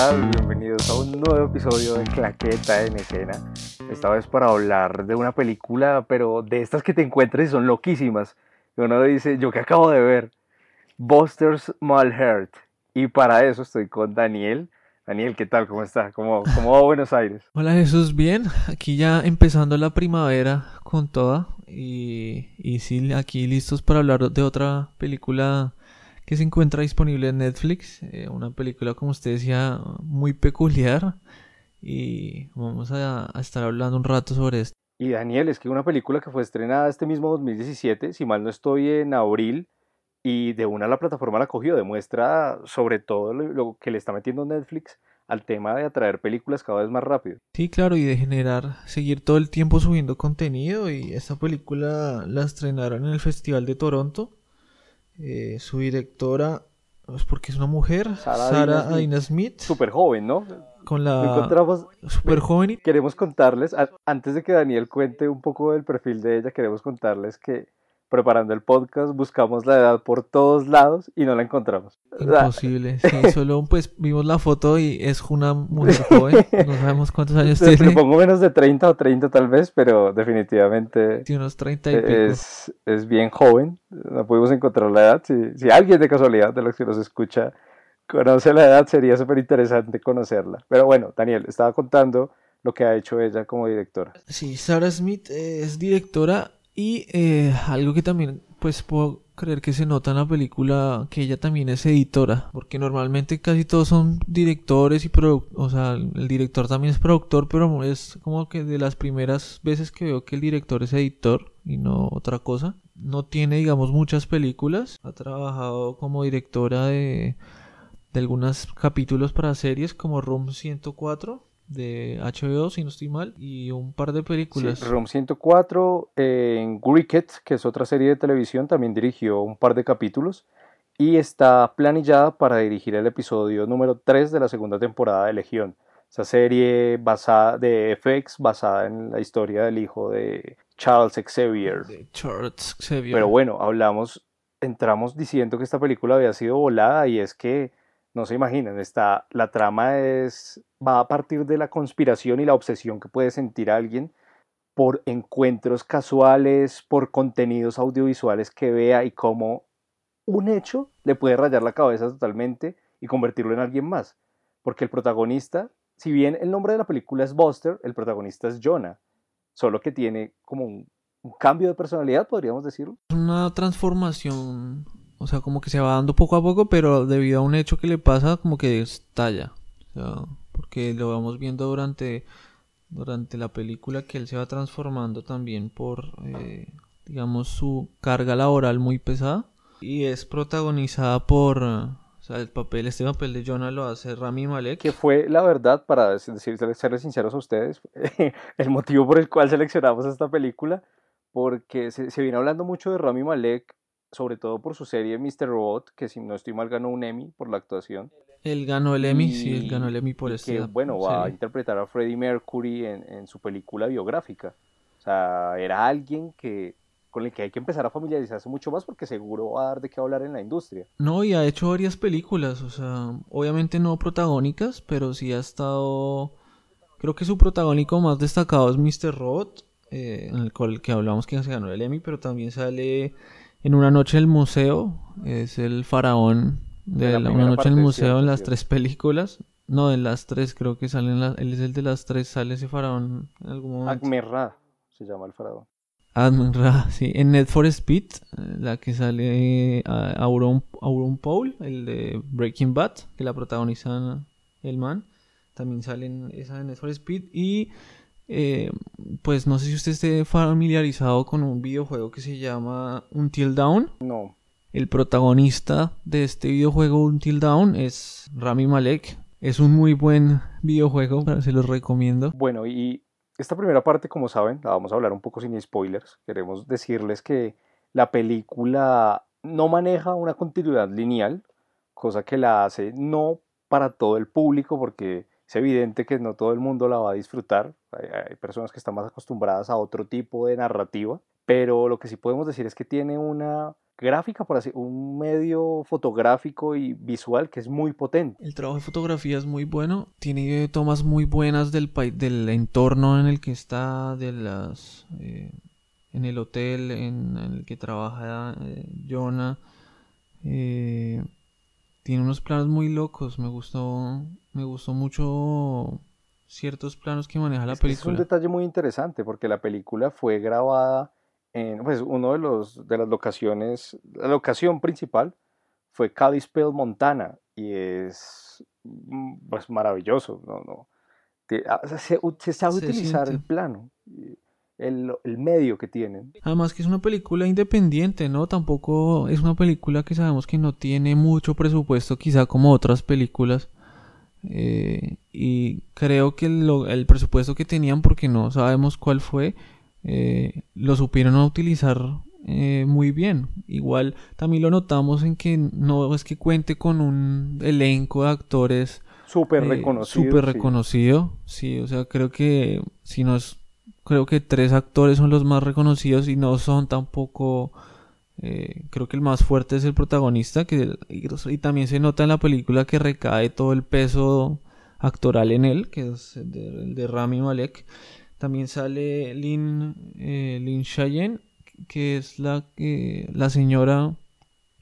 tal? Bienvenidos a un nuevo episodio de Claqueta en Escena. Esta vez para hablar de una película, pero de estas que te encuentras y son loquísimas. Uno dice, yo que acabo de ver, Buster's Malhurt. Y para eso estoy con Daniel. Daniel, ¿qué tal? ¿Cómo está? ¿Cómo, cómo va Buenos Aires? Hola Jesús, bien. Aquí ya empezando la primavera con toda. Y, y sí, aquí listos para hablar de otra película que se encuentra disponible en Netflix. Eh, una película, como usted decía, muy peculiar. Y vamos a, a, estar hablando un rato sobre esto. Y Daniel, es que una película que fue estrenada este mismo 2017, si mal no estoy en abril, y de una la plataforma la cogió, demuestra sobre todo lo, lo que le está metiendo Netflix al tema de atraer películas cada vez más rápido. Sí, claro, y de generar, seguir todo el tiempo subiendo contenido. Y esta película la estrenaron en el Festival de Toronto eh, su directora, es porque es una mujer, Sara Aina Smith. Súper joven, ¿no? Con la... encontramos súper joven. Y... Queremos contarles, antes de que Daniel cuente un poco del perfil de ella, queremos contarles que preparando el podcast, buscamos la edad por todos lados y no la encontramos. Imposible, sí, solo pues vimos la foto y es una mujer joven, no sabemos cuántos años tiene. Le pongo menos de 30 o 30 tal vez, pero definitivamente... Tiene unos 30 y pico. Es, es bien joven, no pudimos encontrar la edad. Si, si alguien de casualidad de los que nos escucha conoce la edad, sería súper interesante conocerla. Pero bueno, Daniel, estaba contando lo que ha hecho ella como directora. Sí, Sarah Smith es directora y eh, algo que también pues puedo creer que se nota en la película que ella también es editora, porque normalmente casi todos son directores y o sea, el director también es productor, pero es como que de las primeras veces que veo que el director es editor y no otra cosa. No tiene, digamos, muchas películas. Ha trabajado como directora de, de algunos capítulos para series como Room 104 de HBO, si no estoy mal, y un par de películas. Sí, Room 104, en Cricket, que es otra serie de televisión, también dirigió un par de capítulos y está planillada para dirigir el episodio número 3 de la segunda temporada de Legión. Esa serie basada de FX, basada en la historia del hijo de Charles Xavier. De Charles Xavier. Pero bueno, hablamos, entramos diciendo que esta película había sido volada y es que no se imaginan, está, la trama es, va a partir de la conspiración y la obsesión que puede sentir alguien por encuentros casuales, por contenidos audiovisuales que vea y cómo un hecho le puede rayar la cabeza totalmente y convertirlo en alguien más. Porque el protagonista, si bien el nombre de la película es Buster, el protagonista es Jonah, solo que tiene como un, cambio de personalidad, podríamos decirlo. Una transformación o sea, como que se va dando poco a poco, pero debido a un hecho que le pasa, como que estalla. O sea, porque lo vamos viendo durante, durante la película que él se va transformando también por, eh, digamos, su carga laboral muy pesada. Y es protagonizada por... El papel, este papel de Jonah lo hace Rami Malek. Que fue, la verdad, para decir, serles sinceros a ustedes, el motivo por el cual seleccionamos esta película, porque se, se viene hablando mucho de Rami Malek sobre todo por su serie Mr. Robot, que si no estoy mal ganó un Emmy por la actuación. Él ganó el Emmy, sí, él ganó el Emmy por eso. Que, bueno, va a interpretar a Freddie Mercury en, en, su película biográfica. O sea, era alguien que con el que hay que empezar a familiarizarse mucho más porque seguro va a dar de qué hablar en la industria. No, y ha hecho varias películas, o sea, obviamente no protagónicas, pero sí ha estado... Creo que su protagónico más destacado es Mr. Robot, eh, en el cual que hablamos que se ganó el Emmy, pero también sale en Una noche en el museo, es el faraón de, la, Una noche en el museo en las tres películas. No, en las tres creo que salen, la, él es el de las tres, sale ese faraón en algún momento. Agmerra se llama el faraón. Agmerra, sí. En Net for Speed, la que sale a Auron, Auron Paul, el de Breaking Bad, que la protagoniza el man. También salen esa de Net for Speed. Y eh, pues no sé si usted esté familiarizado con un videojuego que se llama Until Dawn. No. El protagonista de este videojuego Until Dawn es Rami Malek. Es un muy buen videojuego, se los recomiendo. Bueno, y esta primera parte, como saben, la vamos a hablar un poco sin spoilers. Queremos decirles que la película no maneja una continuidad lineal, cosa que la hace no para todo el público, porque es evidente que no todo el mundo la va a disfrutar. Hay, personas que están más acostumbradas a otro tipo de narrativa, pero lo que sí podemos decir es que tiene una gráfica, por así, un medio fotográfico y visual que es muy potente. El trabajo de fotografía es muy bueno, tiene tomas muy buenas del, del entorno en el que está, de las, eh, en el hotel en, el que trabaja eh, Jonah. Eh, tiene unos planos muy locos, me gustó, me gustó mucho ciertos planos que maneja la película. Es un detalle muy interesante porque la película fue grabada en, pues uno de los de las locaciones, la locación principal fue Kalispell, Montana y es mm, pues maravilloso, no, no, ah, se, se, sabe utilizar el plano. El, el, medio que tienen. Además que es una película independiente, ¿no? Tampoco es una película que sabemos que no tiene mucho presupuesto, quizá como otras películas. Eh, y creo que el presupuesto que tenían, porque no sabemos cuál fue, eh, lo supieron utilizar eh, muy bien. Igual también lo notamos en que no es que cuente con un elenco de actores súper reconocido. Super reconocido, sí. o sea, creo que si no es, creo que tres actores son los más reconocidos y no son tampoco eh, creo que el más fuerte es el protagonista, que, y, también se nota en la película que recae todo el peso actoral en él, que es el de, Rami Malek. También sale Lin, eh, Lin Cheyenne, que es la, la señora,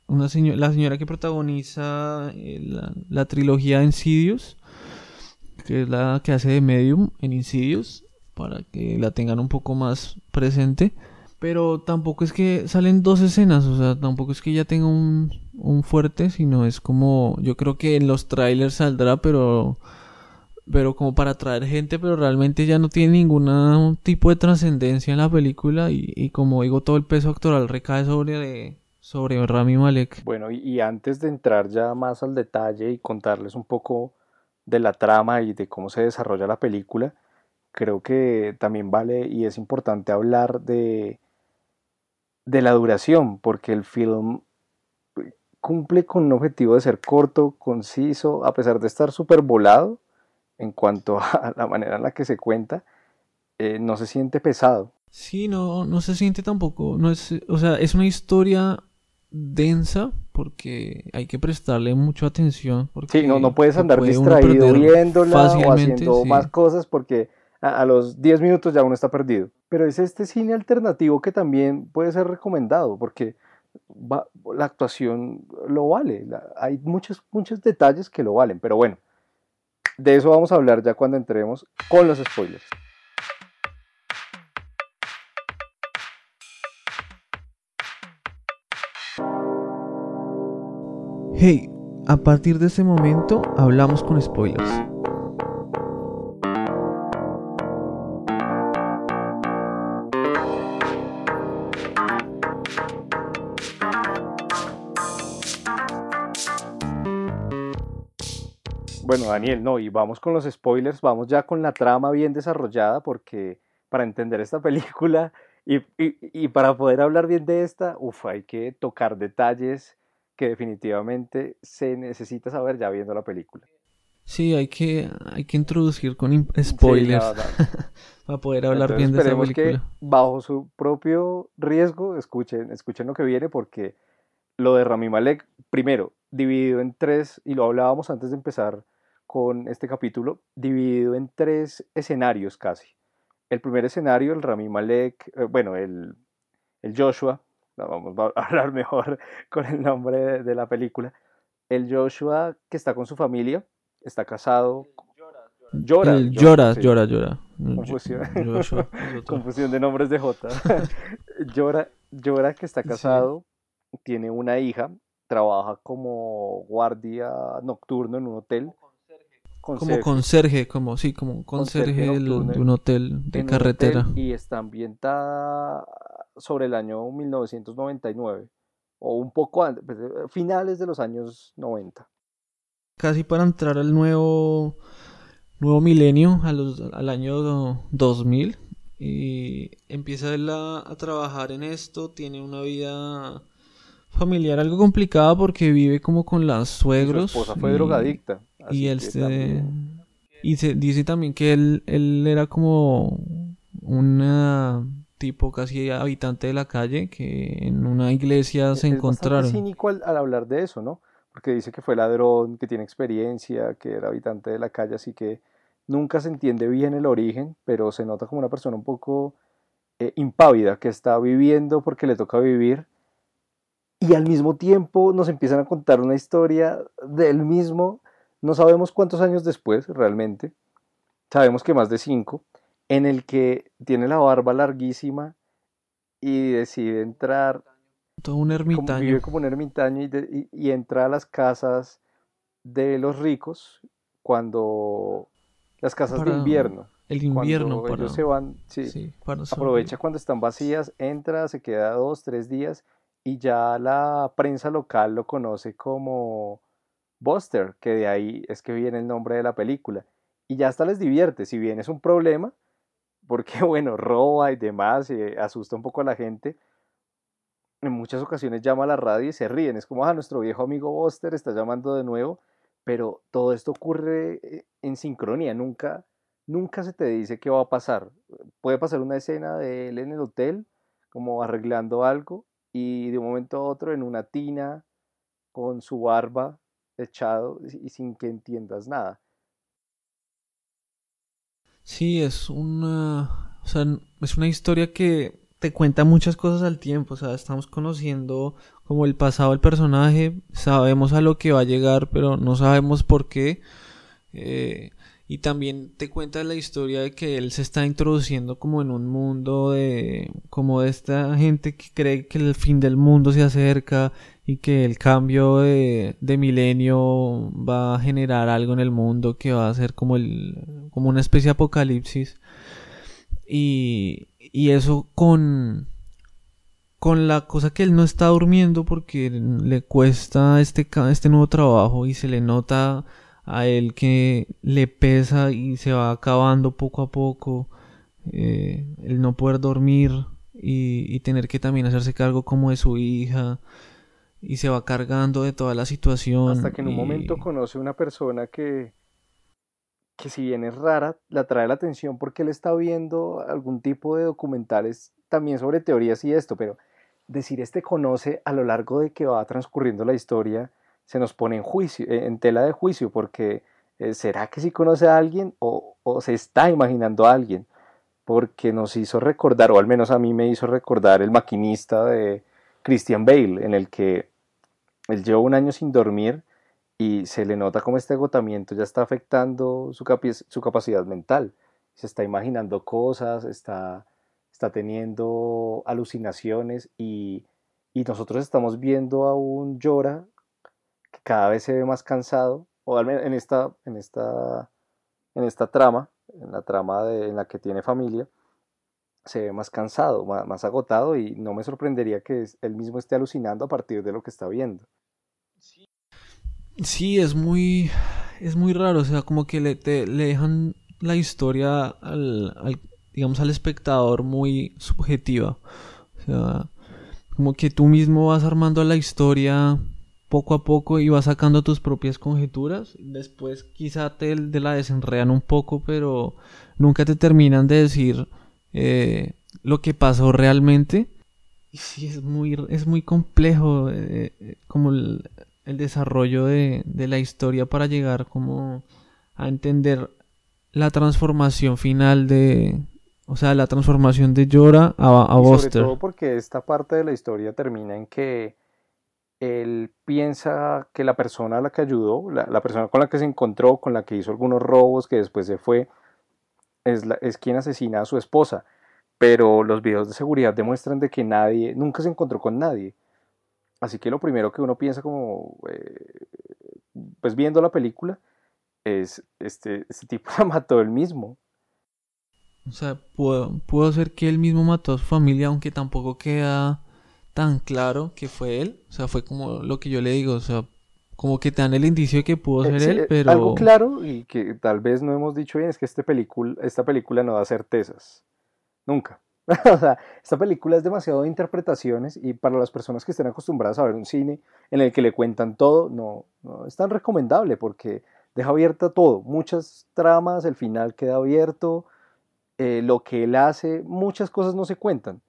una la señora que protagoniza eh, la, la, trilogía Insidious, que es la que hace de Medium en Insidious, para que la tengan un poco más presente. Pero tampoco es que salen dos escenas, o sea, tampoco es que ya tenga un, un fuerte, sino es como, yo creo que en los trailers saldrá, pero, pero como para atraer gente, pero realmente ya no tiene ningún tipo de trascendencia en la película y, como digo, todo el peso actoral recae sobre, sobre Rami Malek. Bueno, y, antes de entrar ya más al detalle y contarles un poco de la trama y de cómo se desarrolla la película, creo que también vale y es importante hablar de de la duración, porque el film cumple con un objetivo de ser corto, conciso, a pesar de estar súper volado en cuanto a la manera en la que se cuenta, eh, no se siente pesado. Sí, no, no se siente tampoco, no es, o sea, es una historia densa porque hay que prestarle mucha atención. Porque sí, no, no puedes andar distraído viéndola o haciendo más cosas porque a, los 10 minutos ya uno está perdido. Pero es este cine alternativo que también puede ser recomendado porque la actuación lo vale. hay muchos, muchos detalles que lo valen, pero bueno, de eso vamos a hablar ya cuando entremos con los spoilers. Hey, a partir de ese momento hablamos con spoilers. Bueno, Daniel, no, y vamos con los spoilers, vamos ya con la trama bien desarrollada, porque para entender esta película y, para poder hablar bien de esta, uff, hay que tocar detalles que definitivamente se necesita saber ya viendo la película. Sí, hay que, hay que introducir con spoilers para poder hablar bien de esta película. que bajo su propio riesgo escuchen, escuchen lo que viene porque lo de Rami Malek, primero, dividido en tres, y lo hablábamos antes de empezar con este capítulo dividido en tres escenarios casi. El primer escenario, el Rami Malek, eh, bueno, el, el, Joshua, vamos a hablar mejor con el nombre de, la película. El Joshua que está con su familia, está casado. Llora, llora, llora, llora. Confusión. Confusión de nombres de J. llora, llora que está casado, tiene una hija, trabaja como guardia nocturno en un hotel como conserje, como sí, como conserje, de un hotel de carretera. y está ambientada sobre el año 1999 o un poco antes, pues, eh, finales de los años 90. Casi para entrar al nuevo nuevo milenio, al año 2000 y empieza él a, trabajar en esto, tiene una vida familiar algo complicada porque vive como con las suegros. su esposa fue drogadicta y él se... Y se dice también que él, él era como una tipo casi habitante de la calle que en una iglesia se Es encontraron. bastante cínico al, al hablar de eso, ¿no? Porque dice que fue ladrón, que tiene experiencia, que era habitante de la calle, así que nunca se entiende bien el origen, pero se nota como una persona un poco eh, impávida, que está viviendo porque le toca vivir, y al mismo tiempo nos empiezan a contar una historia del mismo, no sabemos cuántos años después realmente, sabemos que más de cinco, en el que tiene la barba larguísima y decide entrar Todo un como, vive ermitaño. como un ermitaño y, de- y- y entra a las casas de los ricos cuando las casas de invierno, el invierno, cuando ellos para, se van, sí, sí, para aprovecha cuando están vacías, entra, se queda dos, tres días y ya la prensa local lo conoce como Buster, que de ahí es que viene el nombre de la película. Y ya hasta les divierte, si bien es un problema, porque bueno, roba y demás, y asusta un poco a la gente, en muchas ocasiones llama a la radio y se ríen. Es como, ah, nuestro viejo amigo Buster está llamando de nuevo, pero todo esto ocurre eh, en sincronía, nunca, nunca se te dice qué va a pasar. Puede pasar una escena de él en el hotel, como arreglando algo, y de un momento a otro en una tina, con su barba echado y sin que entiendas nada. Sí, es una, o sea, es una historia que te cuenta muchas cosas al tiempo, o sea, estamos conociendo como el pasado del personaje, sabemos a lo que va a llegar, pero no sabemos por qué. eh, y también te cuenta la historia de que él se está introduciendo como en un mundo de, como de esta gente que cree que el fin del mundo se acerca y que el cambio de, de milenio va a generar algo en el mundo que va a ser como el, como una especie de apocalipsis. Y, y eso con, con la cosa que él no está durmiendo porque le cuesta este, este nuevo trabajo y se le nota a él que le pesa y se va acabando poco a poco eh, el no poder dormir y, y tener que también hacerse cargo como de su hija y se va cargando de toda la Hasta situación que en un momento conoce una persona que, que si bien es rara, la trae la atención porque él está viendo algún tipo de documentales también sobre teorías y esto, pero decir este conoce a lo largo de que va transcurriendo la historia se nos pone en juicio, eh, en tela de juicio, porque eh, ¿será que sí conoce a alguien o, o se está imaginando a alguien? Porque nos hizo recordar, o al menos a mí me hizo recordar el maquinista de Christian Bale, en el que él lleva un año sin dormir y se le nota como este agotamiento ya está afectando su, capacidad mental. Se está imaginando cosas, está, está teniendo alucinaciones y, y nosotros estamos viendo a un Llora que cada vez se ve más cansado, o al menos en esta, en esta, en esta trama, en la trama de- en la que tiene familia, se ve más cansado, más, agotado y no me sorprendería que él mismo esté alucinando a partir de lo que está viendo. Sí, es muy, es muy raro, o sea, como que le, te- dejan la historia al, digamos, al espectador muy subjetiva. O sea, como que tú mismo vas armando la historia poco a poco y vas sacando tus propias conjeturas. Después quizá te, te la desenredan un poco, pero nunca te terminan de decir eh, lo que pasó realmente. Y sí, es muy, es muy complejo eh, eh, como el, el desarrollo de, de la historia para llegar como a entender la transformación final de, o sea, la transformación de Jorah a, a Y sobre Buster. todo porque esta parte de la historia termina en que él piensa que la persona a la que ayudó, la, la persona con la que se encontró, con la que hizo algunos robos, que después se fue, es, es quien asesina a su esposa. Pero los videos de seguridad demuestran de que nadie, nunca se encontró con nadie. Así que lo primero que uno piensa como, eh, pues viendo la película, es, este, este tipo la mató él mismo. O sea, pudo, pudo ser que él mismo mató a su familia, aunque tampoco queda tan claro que fue él. O sea, fue como lo que yo le digo, o sea, como que te dan el indicio de que pudo Eh, ser sí, él, eh, algo pero claro y que tal vez no hemos dicho bien es que este película, esta película no da certezas. Nunca. O sea, esta película es demasiado de interpretaciones y para las personas que estén acostumbradas a ver un cine en el que le cuentan todo, no, no es tan recomendable porque deja abierta todo, muchas tramas, el final queda abierto eh, lo que él hace, muchas cosas no se cuentan.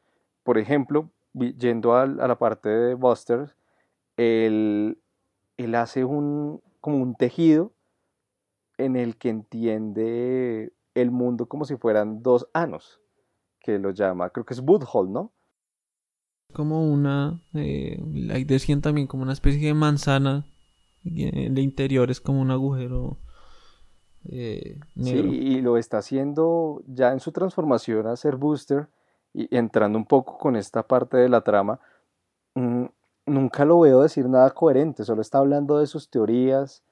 Por ejemplo, yendo a, la parte de Buster, él, él hace un, como un tejido en el que entiende el mundo como si fueran dos anos, que lo llama, creo que es Woodhall, ¿no? Como una, eh, ahí decían también como una especie de manzana, el interior es como un agujero eh, Sí, y lo está haciendo ya en su transformación a ser Booster y entrando un poco con esta parte de la trama. Nunca lo veo decir nada coherente, solo está hablando de sus teorías,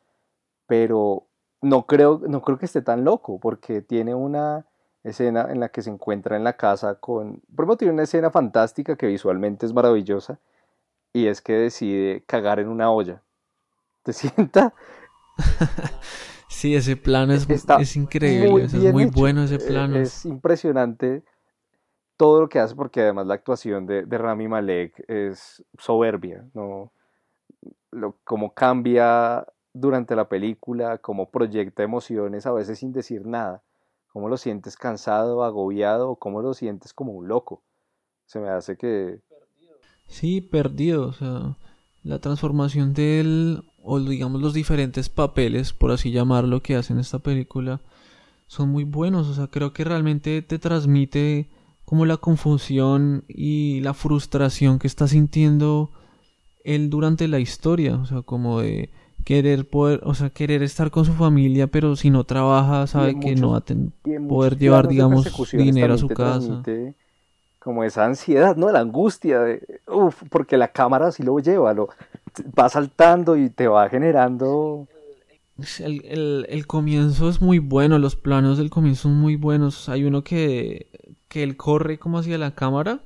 pero no creo, no creo que esté tan loco, porque tiene una escena en la que se encuentra en la casa con... Primero tiene una escena fantástica que visualmente es maravillosa, y es que decide cagar en una olla. ¿Te sienta? sí, ese plano es, es increíble, es muy bueno ese plano. Es impresionante todo lo que hace, porque además la actuación de, Rami Malek es soberbia, ¿no? Lo, como cambia durante la película, cómo proyecta emociones a veces sin decir nada, cómo lo sientes cansado, agobiado, cómo lo sientes como un loco. Se me hace que... Sí, perdido, o sea, la transformación de él, o digamos los diferentes papeles, por así llamarlo, que hace en esta película, son muy buenos, o sea, creo que realmente te transmite como la confusión y la frustración que está sintiendo él durante la historia, o sea, como de querer poder, o sea, querer estar con su familia, pero si no trabaja, sabe que no va a poder llevar, digamos, dinero a su casa. Como esa ansiedad, ¿no? La angustia de, uff, porque la cámara sí lo lleva, lo va saltando y te va generando el, el, el, comienzo es muy bueno, los planos del comienzo son muy buenos. Hay uno que que él corre como hacia la cámara,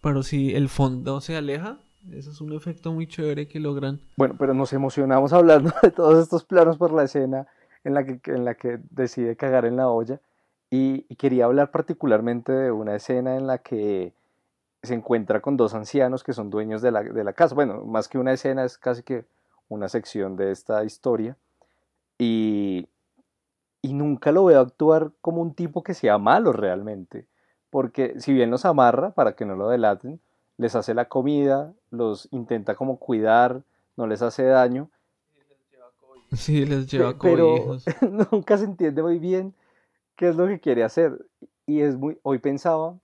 pero si el fondo se aleja, eso es un efecto muy chévere que logran. Bueno, pero nos emocionamos hablando de todos estos planos por la escena en la que, en la que decide cagar en la olla. Y, quería hablar particularmente de una escena en la que se encuentra con dos ancianos que son dueños de la, de la casa. Bueno, más que una escena, es casi que una sección de esta historia. Y, y nunca lo veo actuar como un tipo que sea malo realmente porque si bien los amarra para que no lo delaten, les hace la comida, los intenta como cuidar, no les hace daño. Sí, les lleva Pero nunca se entiende muy bien qué es lo que quiere hacer. Y es muy, hoy pensaba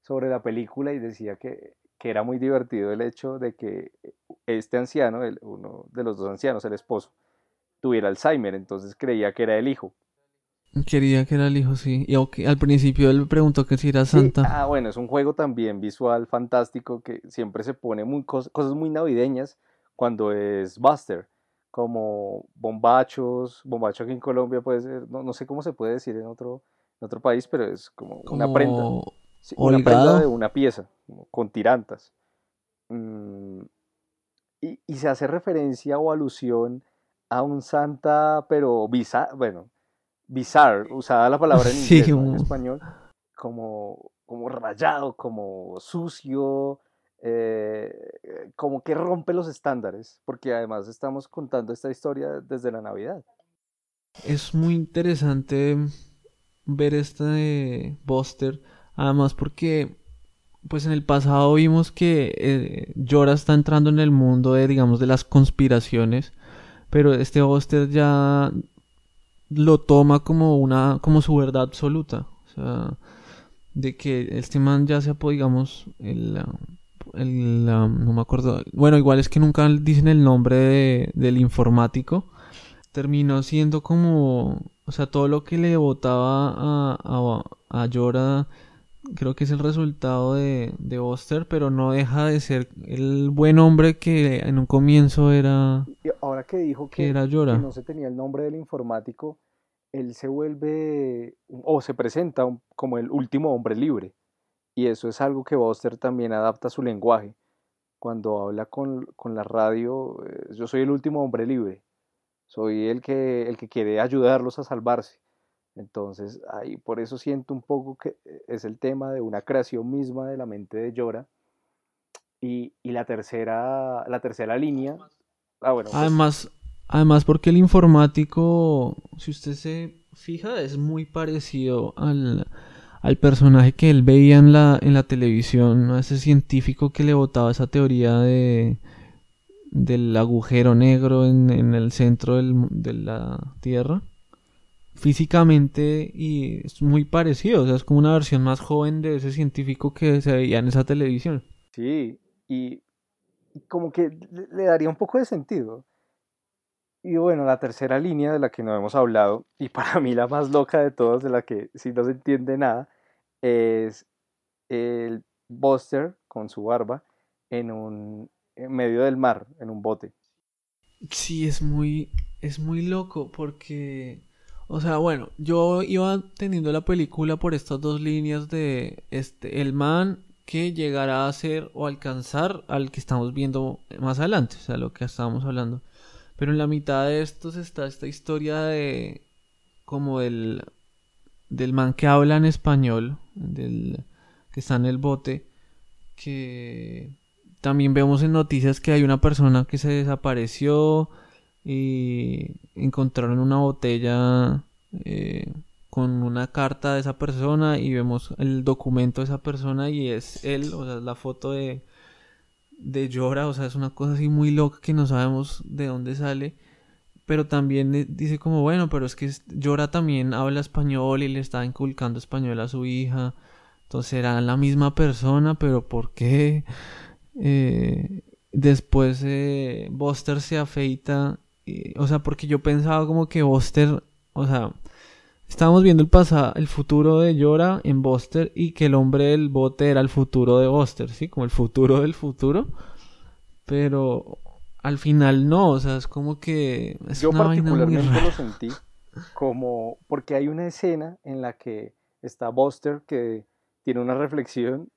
sobre la película y decía que, que era muy divertido el hecho de que este anciano, el, uno de los dos ancianos, el esposo, tuviera Alzheimer, entonces creía que era el hijo. Quería que era el hijo, sí. Y al principio él me preguntó que si era Santa. Ah, bueno, es un juego también visual fantástico que siempre se pone muy cosas muy navideñas cuando es Buster, como bombachos, bombacho aquí en Colombia puede ser, no, sé cómo se puede decir en otro, en otro país, pero es como, una prenda. una prenda de una pieza, con tirantas. Mm, y, y se hace referencia o alusión a un Santa, pero bizarro, bueno bizarre, usada la palabra en inglés, en español, como, como rayado, como sucio, eh, como que rompe los estándares, porque además estamos contando esta historia desde la Navidad. Es muy interesante ver este Buster, además porque pues en el pasado vimos que eh, está entrando en el mundo de digamos de las conspiraciones, pero este Buster ya lo toma como una como su verdad absoluta. O sea de que este man ya sea digamos el, el no me acuerdo. Bueno igual es que nunca dicen el nombre del informático. Terminó siendo como o sea todo lo que le votaba a, a, a creo que es el resultado de, de Buster, pero no deja de ser el buen hombre que en un comienzo era. Ahora que dijo que, era Llora. no se tenía el nombre del informático, él se vuelve o se presenta como el último hombre libre. Y eso es algo que Buster también adapta a su lenguaje. Cuando habla con, con la radio, eh, yo soy el último hombre libre. Soy el que, el que quiere ayudarlos a salvarse entonces, ahí por eso siento un poco que eh, es el tema de una creación misma de la mente de Llora. Y, la tercera, la tercera línea. Ah, bueno, pues además, además, porque el informático, si usted se fija, es muy parecido al, al personaje que él veía en la, en la televisión, a ese científico que le botaba esa teoría de del agujero negro en, en el centro del, de la Tierra físicamente y es muy parecido, o sea, es como una versión más joven de ese científico que se veía en esa televisión. Sí, y, como que le daría un poco de sentido. Y bueno, la tercera línea de la que no hemos hablado, y para mí la más loca de todas, de la que si no se entiende nada, es el Buster con su barba en un en medio del mar, en un bote. Sí, es muy, es muy loco porque, o sea, bueno, yo iba teniendo la película por estas dos líneas de este, el man que llegará a ser o alcanzar al que estamos viendo más adelante, o sea, lo que estábamos hablando. Pero en la mitad de estos está esta historia de como del del man que habla en español, del que está en el bote, que también vemos en noticias que hay una persona que se desapareció y encontraron una botella eh, con una carta de esa persona y vemos el documento de esa persona y es él, o sea, es la foto de, de Llora, o sea, es una cosa así muy loca que no sabemos de dónde sale. Pero también dice como, bueno, pero es que Llora también habla español y le está inculcando español a su hija. Entonces era la misma persona, pero ¿por qué? Eh, después eh, Buster se afeita. O sea, porque yo pensaba como que Buster, o sea, estábamos viendo el pasado, el futuro de Yora en Buster y que el hombre del bote era el futuro de Buster, ¿sí? Como el futuro del futuro. Pero al final no, o sea, es como que... Es yo particularmente lo sentí como porque hay una escena en la que está Buster que tiene una reflexión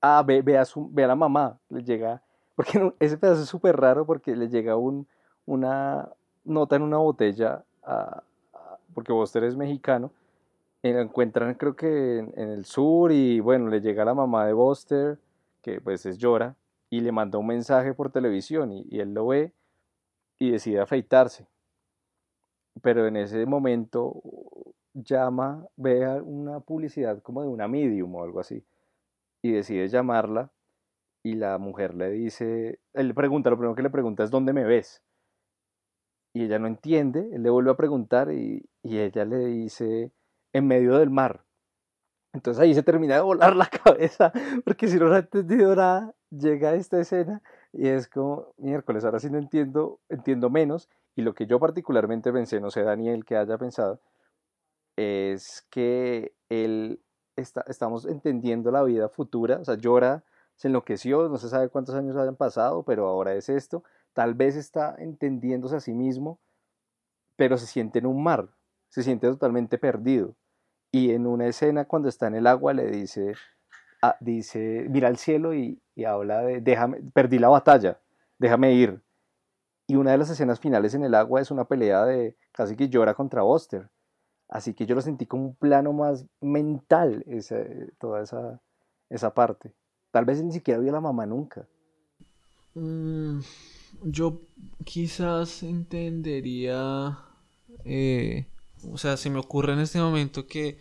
ah, ve, ve, a, su, ve a la mamá, le llega, porque ese pedazo es súper raro porque le llega un, una nota en una botella, porque Buster es mexicano, y lo encuentran creo que en, el sur y bueno, le llega la mamá de Buster, que pues es llora, y le manda un mensaje por televisión y, y él lo ve y decide afeitarse. Pero en ese momento llama, ve una publicidad como de una medium o algo así y decide llamarla y la mujer le dice, él le pregunta, lo primero que le pregunta es ¿dónde me ves? Y ella no entiende, él le vuelve a preguntar y, ella le dice en medio del mar. Entonces ahí se termina de volar la cabeza, porque si no lo ha entendido nada, llega esta escena y es como, miércoles, ahora sí no entiendo, entiendo menos. Y lo que yo particularmente pensé, no sé Daniel que haya pensado, es que él estamos entendiendo la vida futura, o sea, llora, se enloqueció, no se sabe cuántos años hayan pasado, pero ahora es esto, tal vez está entendiéndose a sí mismo, pero se siente en un mar, se siente totalmente perdido. Y en una escena cuando está en el agua le dice, ah, dice, mira al cielo y, habla de, déjame, perdí la batalla, déjame ir. Y una de las escenas finales en el agua es una pelea de casi que llora contra Buster. Así que yo lo sentí como un plano más mental, toda esa, esa parte. Tal vez ni siquiera vio a la mamá nunca. Mm, yo quizás entendería, eh, o sea, se me ocurre en este momento que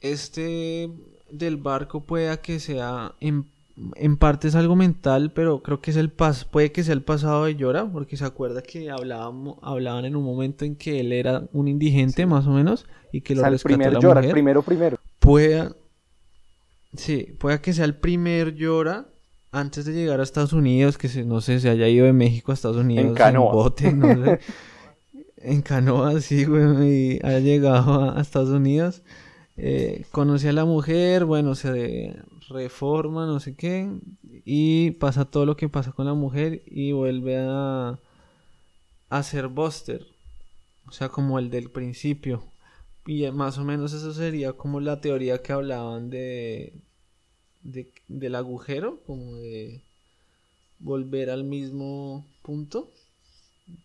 este del barco pueda que sea en en parte es algo mental, pero creo que es el pas puede que sea el pasado de Llora, porque se acuerda que hablábamos, hablaban en un momento en que él era un indigente más o menos y que lo o sea, el Llora, el primero primero. Pueda Sí, puede que sea el primer Llora antes de llegar a Estados Unidos, que se, no sé, se haya ido de México a Estados Unidos en canoa. bote, no sé. en canoa, sí, güey, y haya llegado a, Estados Unidos. Eh, conocí a la mujer, bueno, se reforma, no sé qué, y pasa todo lo que pasa con la mujer y vuelve a, a ser Buster, o sea, como el del principio. Y más o menos eso sería como la teoría que hablaban de, de del agujero, como de volver al mismo punto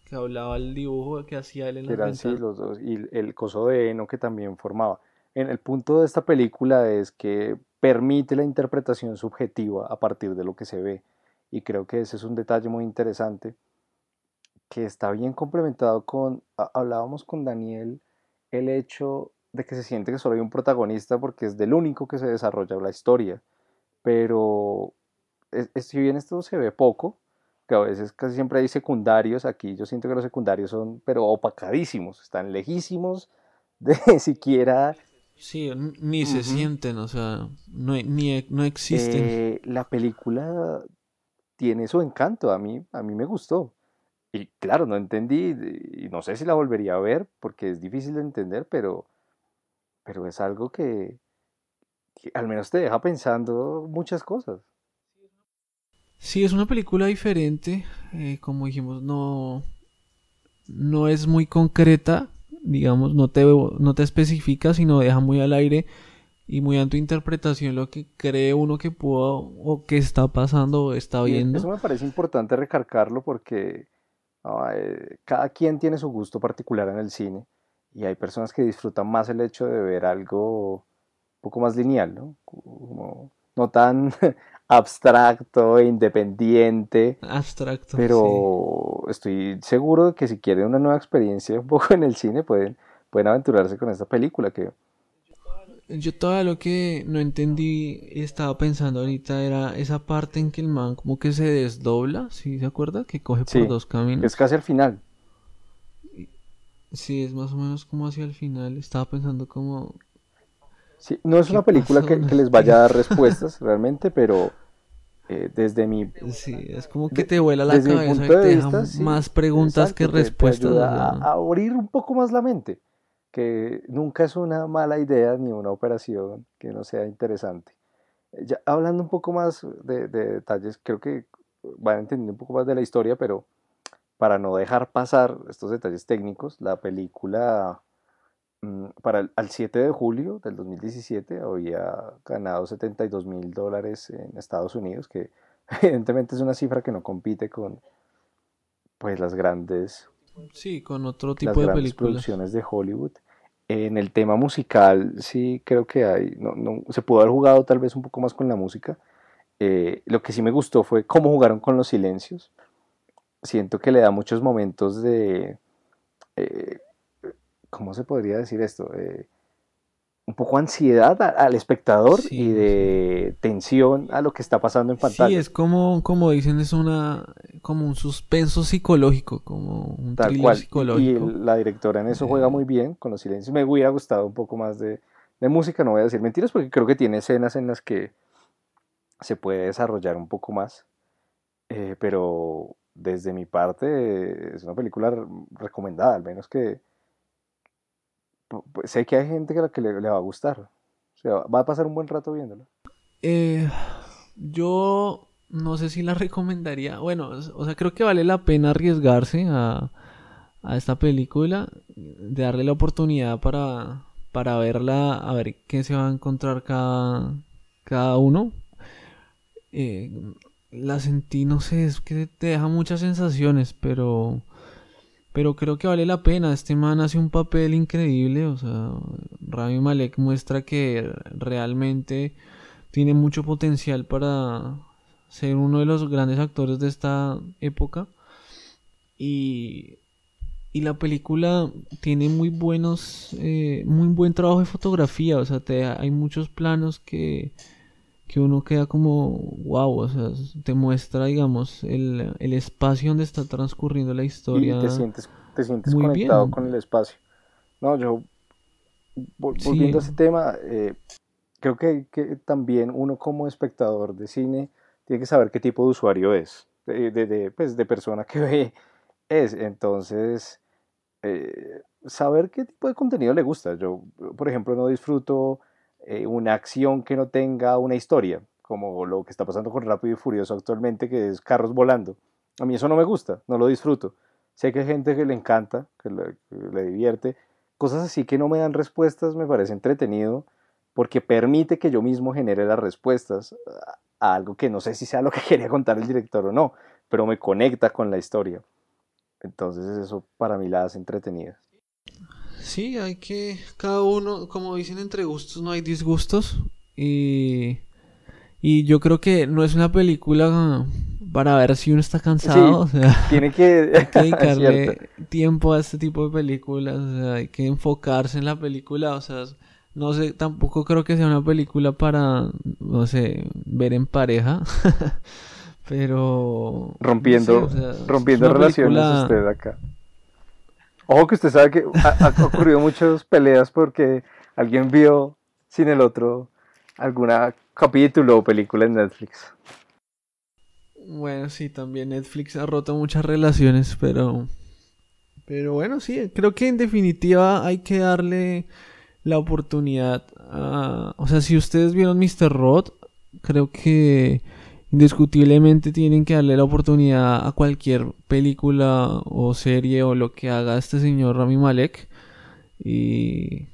que hablaba el dibujo que hacía él en la Eran los dos, y el coso de heno que también formaba. En el punto de esta película es que permite la interpretación subjetiva a partir de lo que se ve. Y creo que ese es un detalle muy interesante que está bien complementado con, hablábamos con Daniel, el hecho de que se siente que solo hay un protagonista porque es del único que se desarrolla la historia. Pero si bien esto se ve poco, que a veces casi siempre hay secundarios, aquí yo siento que los secundarios son, pero opacadísimos, están lejísimos de siquiera... Sí, ni se sienten, o sea, no, ni, no existen. Eh, la película tiene su encanto, a mí, a mí me gustó. Y claro, no entendí, y no sé si la volvería a ver, porque es difícil de entender, pero, pero es algo que al menos te deja pensando muchas cosas. Sí, es una película diferente, eh, como dijimos, no, no es muy concreta, digamos, no te, no te especifica, sino deja muy al aire y muy a tu interpretación lo que cree uno que pudo o que está pasando o está viendo. Eso me parece importante recargarlo porque cada quien tiene su gusto particular en el cine y hay personas que disfrutan más el hecho de ver algo poco más lineal, ¿no? no tan abstracto, e independiente. Abstracto. Pero estoy seguro de que si quieren una nueva experiencia un poco en el cine, pueden, pueden aventurarse con esta película que... Yo todo lo que no entendí y estaba pensando ahorita era esa parte en que el man como que se desdobla, ¿sí se acuerda? Que coge por dos caminos. Es casi al final. Sí, es más o menos como hacia el final. Estaba pensando como no es una película que, les vaya a dar respuestas realmente, pero eh, desde mi... Sí, es como que te vuela la cabeza y te deja más preguntas que respuestas. a, abrir un poco más la mente, que nunca es una mala idea ni una operación que no sea interesante. Ya, hablando un poco más de, de detalles, creo que van a entender un poco más de la historia, pero para no dejar pasar estos detalles técnicos, la película para el, al 7 de julio del 2017 había ganado 72 mil dólares en Estados Unidos, que evidentemente es una cifra que no compite con pues las grandes sí con otro tipo de películas. producciones de Hollywood. En el tema musical sí creo que hay no, no, se pudo haber jugado tal vez un poco más con la música. Eh, lo que sí me gustó fue cómo jugaron con los silencios. Siento que le da muchos momentos de eh, ¿cómo se podría decir esto? Eh, un poco ansiedad al espectador y de tensión a lo que está pasando en pantalla. Sí, es como, como dicen, es una como un suspenso psicológico, como un Tal cual. psicológico. Y la directora en eso juega muy bien con los silencios. Me hubiera gustado un poco más de, música, no voy a decir mentiras, porque creo que tiene escenas en las que se puede desarrollar un poco más. Eh, pero desde mi parte es una película recomendada, al menos que sé que hay gente que, la que le, va a gustar. O sea, va a pasar un buen rato viéndola. Eh, yo no sé si la recomendaría. Bueno, o sea, creo que vale la pena arriesgarse a, a esta película, de darle la oportunidad para, para verla, a ver qué se va a encontrar cada, cada uno. Eh, la sentí, no sé, es que te deja muchas sensaciones, pero pero creo que vale la pena. Este man hace un papel increíble. O sea, Rami Malek muestra que realmente tiene mucho potencial para ser uno de los grandes actores de esta época. Y, y la película tiene muy buenos, eh, muy buen trabajo de fotografía. O sea, hay muchos planos que, que uno queda como wow, o sea, te muestra, digamos, el, el espacio donde está transcurriendo la historia. Y te sientes, te sientes conectado con el espacio. No, yo, volviendo a ese tema, eh, creo que, que, también uno como espectador de cine tiene que saber qué tipo de usuario es, de, de, pues, de persona que ve es. Entonces, eh, saber qué tipo de contenido le gusta. Yo, por ejemplo, no disfruto eh, una acción que no tenga una historia, como lo que está pasando con Rápido y Furioso actualmente, que es carros volando. A mí eso no me gusta, no lo disfruto. Sé que hay gente que le encanta, que le, divierte. Cosas así que no me dan respuestas me parece entretenido porque permite que yo mismo genere las respuestas a algo que no sé si sea lo que quería contar el director o no, pero me conecta con la historia. Entonces eso para mí la hace entretenida. Sí, hay que. Cada uno, como dicen, entre gustos no hay disgustos. Y. Y yo creo que no es una película para ver si uno está cansado. o sea, Tiene que, hay que dedicarle tiempo a este tipo de películas, o sea, hay que enfocarse en la película, o sea, no sé, tampoco creo que sea una película para, no sé, ver en pareja, pero rompiendo, no sé, o sea, es rompiendo relaciones película- usted acá. Ojo que usted sabe que ha, ocurrido muchas peleas porque alguien vio sin el otro alguna capítulo o película en Netflix. Bueno, sí, también Netflix ha roto muchas relaciones, pero pero bueno, sí, creo que en definitiva hay que darle la oportunidad o sea, si ustedes vieron Mr. Rod, creo que indiscutiblemente tienen que darle la oportunidad a cualquier película o serie o lo que haga este señor Rami Malek y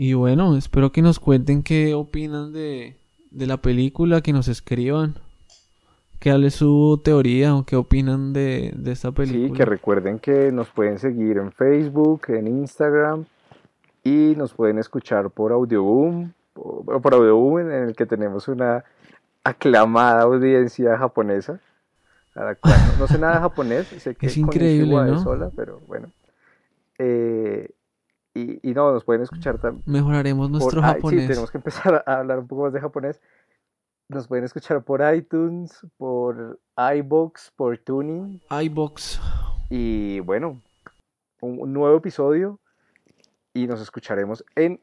y bueno, espero que nos cuenten qué opinan de de la película, que nos escriban que hable su teoría o qué opinan de, de esta Sí, película. que recuerden que nos pueden seguir en Facebook, en Instagram y nos pueden escuchar por Audioboom, por, por Audioboom en el que tenemos una aclamada audiencia japonesa, a la cual no, no sé nada de japonés, sé que Es increíble, ¿no? sola, pero bueno. Eh, y, y no, nos pueden escuchar también Mejoraremos nuestro por, japonés. Sí, tenemos que empezar a hablar un poco más de japonés. Nos pueden escuchar por iTunes, por iBox, por Tuning. iBox. Y bueno, un, un nuevo episodio y nos escucharemos en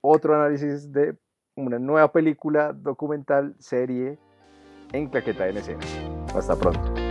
otro análisis de una nueva película, documental, serie en Claqueta en escena. Hasta pronto.